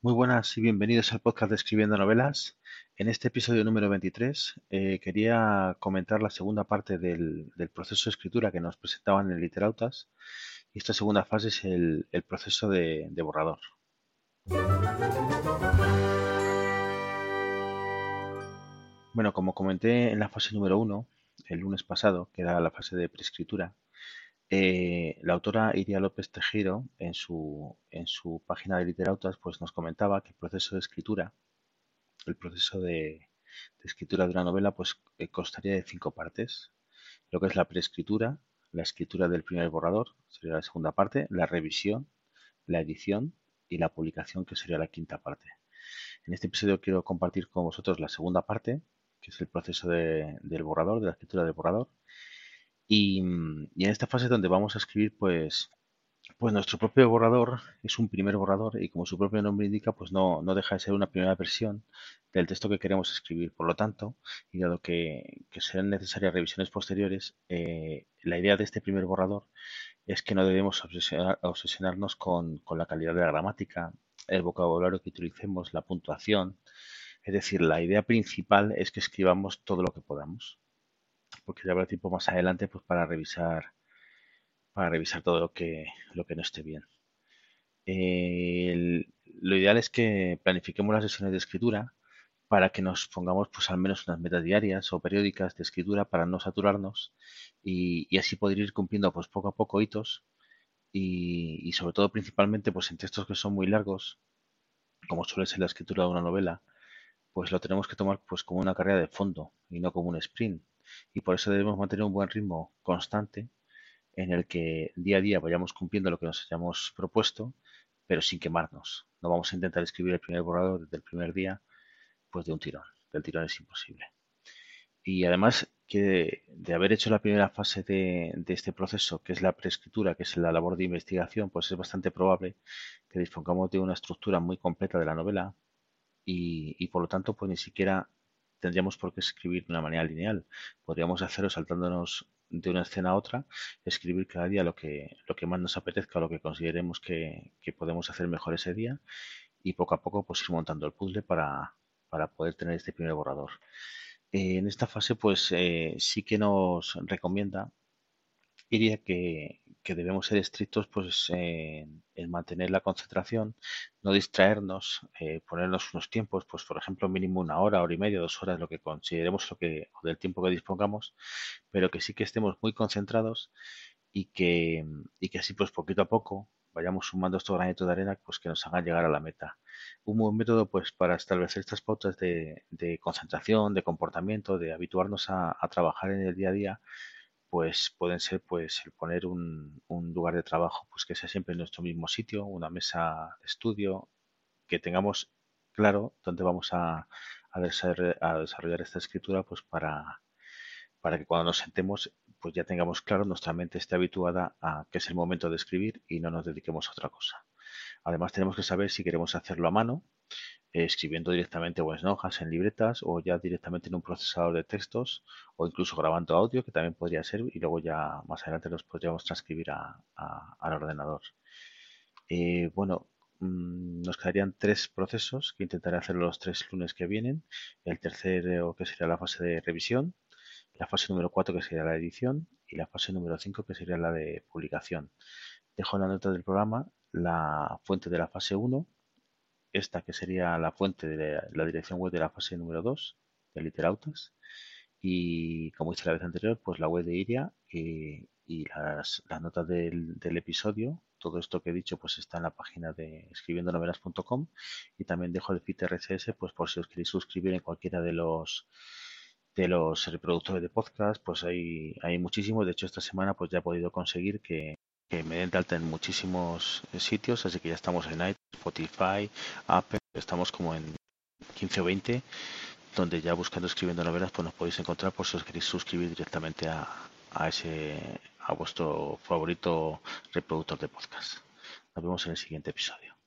Muy buenas y bienvenidos al podcast de Escribiendo Novelas. En este episodio número 23 eh, quería comentar la segunda parte del, proceso de escritura que nos presentaban en Literautas. Y esta segunda fase es el, proceso de, borrador. Bueno, como comenté en la fase número 1, el lunes pasado, que era la fase de preescritura, eh, la autora Iria López Tejero, en su, en su página de Literautas, pues nos comentaba que el proceso de escritura, el proceso de, escritura de una novela, pues eh, constaría de cinco partes. Lo que es la preescritura, la escritura del primer borrador, sería la segunda parte, la revisión, la edición y la publicación, que sería la quinta parte. En este episodio quiero compartir con vosotros la segunda parte, que es el proceso del borrador, de la escritura del borrador, y, en esta fase donde vamos a escribir, pues, pues nuestro propio borrador es un primer borrador y como su propio nombre indica, pues no, no deja de ser una primera versión del texto que queremos escribir. Por lo tanto, y dado que, serán necesarias revisiones posteriores, eh, la idea de este primer borrador es que no debemos obsesionarnos con, con la calidad de la gramática, el vocabulario que utilicemos, la puntuación. Es decir, la idea principal es que escribamos todo lo que podamos porque ya habrá tiempo más adelante pues para revisar para revisar todo lo que lo que no esté bien. lo ideal es que planifiquemos las sesiones de escritura para que nos pongamos pues al menos unas metas diarias o periódicas de escritura para no saturarnos y, así poder ir cumpliendo pues poco a poco hitos y, y, sobre todo principalmente pues en textos que son muy largos como suele ser la escritura de una novela pues lo tenemos que tomar pues como una carrera de fondo y no como un sprint y por eso debemos mantener un buen ritmo constante en el que día a día vayamos cumpliendo lo que nos hayamos propuesto, pero sin quemarnos. No vamos a intentar escribir el primer borrador desde el primer día, pues de un tirón. Del tirón es imposible. Y además que de haber hecho la primera fase de, este proceso, que es la preescritura, que es la labor de investigación, pues es bastante probable que dispongamos de una estructura muy completa de la novela y, y por lo tanto pues ni siquiera tendríamos por qué escribir de una manera lineal. Podríamos hacerlo saltándonos de una escena a otra, escribir cada día lo que, lo que más nos apetezca, lo que consideremos que, podemos hacer mejor ese día y poco a poco pues ir montando el puzzle para, para poder tener este primer borrador. Eh, en esta fase pues eh, sí que nos recomienda diría que, debemos ser estrictos pues en, mantener la concentración, no distraernos, eh, ponernos unos tiempos, pues por ejemplo mínimo una hora, hora y media, dos horas, lo que consideremos lo que, o del tiempo que dispongamos, pero que sí que estemos muy concentrados y que, y que así pues poquito a poco vayamos sumando estos granitos de arena pues que nos hagan llegar a la meta. Un buen método pues para establecer estas pautas de, concentración, de comportamiento, de habituarnos a, a trabajar en el día a día pues pueden ser pues el poner un, lugar de trabajo pues que sea siempre en nuestro mismo sitio, una mesa de estudio, que tengamos claro dónde vamos a, a, desarrollar, esta escritura pues para, para que cuando nos sentemos pues ya tengamos claro, nuestra mente esté habituada a que es el momento de escribir y no nos dediquemos a otra cosa. Además tenemos que saber si queremos hacerlo a mano, escribiendo directamente o en hojas, en libretas o ya directamente en un procesador de textos o incluso grabando audio, que también podría ser, y luego ya más adelante los podríamos transcribir al ordenador. Eh, bueno, mm, nos quedarían tres procesos que intentaré hacer los tres lunes que vienen. El tercero que sería la fase de revisión, la fase número 4 que sería la edición y la fase número 5 que sería la de publicación. Dejo en la nota del programa la fuente de la fase 1 esta que sería la fuente de la dirección web de la fase número 2 de Literautas. Y como hice la vez anterior pues la web de Iria y, las, notas del, episodio todo esto que he dicho pues está en la página de escribiendonovelas.com y también dejo el feed RSS pues por si os queréis suscribir en cualquiera de los de los reproductores de podcast pues hay, hay muchísimos de hecho esta semana pues ya he podido conseguir que que me den de alta en muchísimos sitios, así que ya estamos en iTunes, Spotify, Apple, estamos como en 15 o 20, donde ya buscando escribiendo novelas pues nos podéis encontrar por si os queréis suscribir directamente a, a ese a vuestro favorito reproductor de podcast. Nos vemos en el siguiente episodio.